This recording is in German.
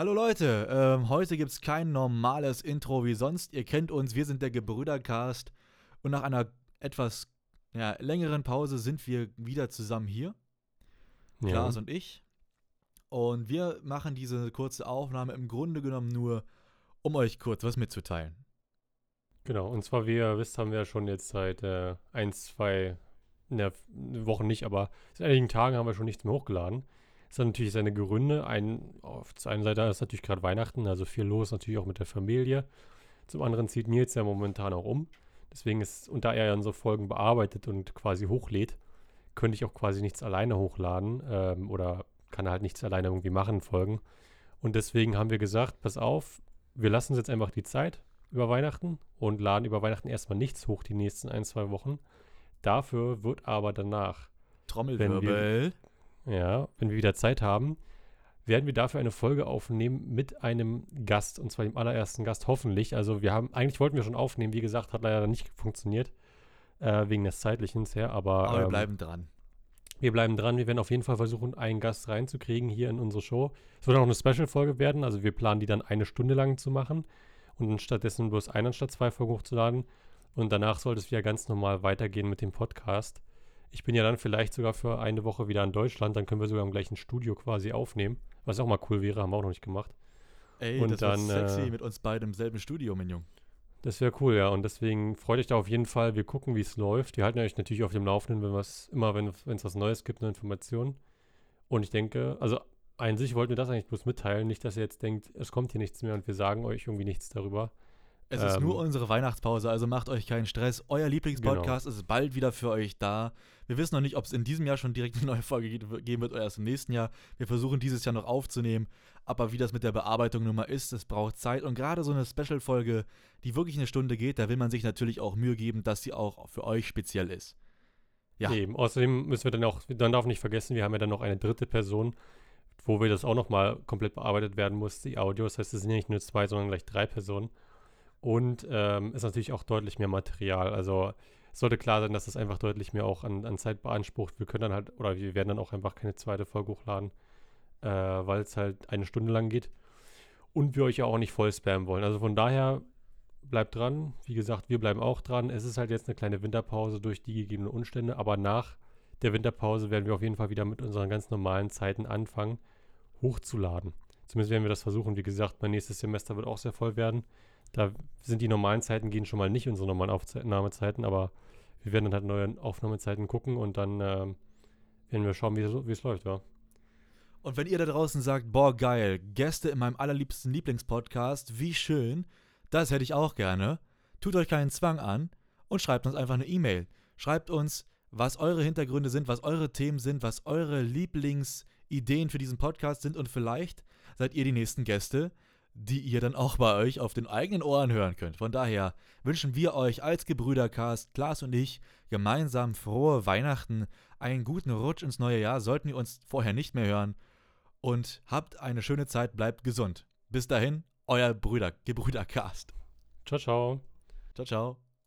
Hallo Leute, ähm, heute gibt es kein normales Intro wie sonst. Ihr kennt uns, wir sind der Gebrüdercast. Und nach einer etwas ja, längeren Pause sind wir wieder zusammen hier. Ja. Klaas und ich. Und wir machen diese kurze Aufnahme im Grunde genommen nur, um euch kurz was mitzuteilen. Genau, und zwar, wie ihr wisst, haben wir schon jetzt seit äh, ein, zwei ne, Wochen nicht, aber seit einigen Tagen haben wir schon nichts mehr hochgeladen. Das hat natürlich seine Gründe. Ein, auf der einen Seite ist natürlich gerade Weihnachten, also viel los natürlich auch mit der Familie. Zum anderen zieht Nils ja momentan auch um. Deswegen ist, und da er ja unsere Folgen bearbeitet und quasi hochlädt, könnte ich auch quasi nichts alleine hochladen ähm, oder kann halt nichts alleine irgendwie machen, Folgen. Und deswegen haben wir gesagt, pass auf, wir lassen uns jetzt einfach die Zeit über Weihnachten und laden über Weihnachten erstmal nichts hoch die nächsten ein, zwei Wochen. Dafür wird aber danach, Trommelwirbel. Ja, wenn wir wieder Zeit haben, werden wir dafür eine Folge aufnehmen mit einem Gast, und zwar dem allerersten Gast, hoffentlich. Also wir haben, eigentlich wollten wir schon aufnehmen, wie gesagt, hat leider nicht funktioniert, äh, wegen des zeitlichen her, aber, Aber wir ähm, bleiben dran. wir bleiben dran. Wir werden auf jeden Fall versuchen, einen Gast reinzukriegen hier in unsere Show. Es wird auch eine Special-Folge werden. Also wir planen die dann eine Stunde lang zu machen und stattdessen bloß eine anstatt zwei Folgen hochzuladen. Und danach sollte es wieder ganz normal weitergehen mit dem Podcast. Ich bin ja dann vielleicht sogar für eine Woche wieder in Deutschland. Dann können wir sogar im gleichen Studio quasi aufnehmen. Was auch mal cool wäre, haben wir auch noch nicht gemacht. Ey, und das dann, wird sexy äh, mit uns beiden im selben Studio, mein Junge. Das wäre cool, ja. Und deswegen freut euch da auf jeden Fall. Wir gucken, wie es läuft. Wir halten euch natürlich auf dem Laufenden, wenn was, immer wenn es was Neues gibt, neue Informationen. Und ich denke, also an sich wollten wir das eigentlich bloß mitteilen. Nicht, dass ihr jetzt denkt, es kommt hier nichts mehr und wir sagen euch irgendwie nichts darüber. Es ist Ähm, nur unsere Weihnachtspause, also macht euch keinen Stress. Euer Lieblingspodcast ist bald wieder für euch da. Wir wissen noch nicht, ob es in diesem Jahr schon direkt eine neue Folge ge- geben wird oder erst im nächsten Jahr. Wir versuchen dieses Jahr noch aufzunehmen. Aber wie das mit der Bearbeitung nun mal ist, es braucht Zeit. Und gerade so eine Special-Folge, die wirklich eine Stunde geht, da will man sich natürlich auch Mühe geben, dass sie auch für euch speziell ist. Ja. Eben. Außerdem müssen wir dann auch, dann darf nicht vergessen, wir haben ja dann noch eine dritte Person, wo wir das auch nochmal komplett bearbeitet werden muss, die Audio. Das heißt, es sind ja nicht nur zwei, sondern gleich drei Personen. Und ähm, ist natürlich auch deutlich mehr Material. Also es sollte klar sein, dass das einfach deutlich mehr auch an, an Zeit beansprucht. Wir können dann halt, oder wir werden dann auch einfach keine zweite Folge hochladen, äh, weil es halt eine Stunde lang geht. Und wir euch ja auch nicht voll spammen wollen. Also von daher bleibt dran. Wie gesagt, wir bleiben auch dran. Es ist halt jetzt eine kleine Winterpause durch die gegebenen Umstände, aber nach der Winterpause werden wir auf jeden Fall wieder mit unseren ganz normalen Zeiten anfangen, hochzuladen. Zumindest werden wir das versuchen. Wie gesagt, mein nächstes Semester wird auch sehr voll werden. Da sind die normalen Zeiten gehen schon mal nicht unsere normalen Aufnahmezeiten, aber wir werden dann halt neue Aufnahmezeiten gucken und dann ähm, werden wir schauen, wie es läuft, ja. Und wenn ihr da draußen sagt, boah, geil, Gäste in meinem allerliebsten Lieblingspodcast, wie schön, das hätte ich auch gerne, tut euch keinen Zwang an und schreibt uns einfach eine E-Mail. Schreibt uns, was eure Hintergründe sind, was eure Themen sind, was eure Lieblingsideen für diesen Podcast sind und vielleicht seid ihr die nächsten Gäste, die ihr dann auch bei euch auf den eigenen Ohren hören könnt. Von daher wünschen wir euch als Gebrüdercast, Klaas und ich, gemeinsam frohe Weihnachten, einen guten Rutsch ins neue Jahr, sollten wir uns vorher nicht mehr hören und habt eine schöne Zeit, bleibt gesund. Bis dahin, euer Brüder, Gebrüdercast. Ciao, ciao. Ciao, ciao.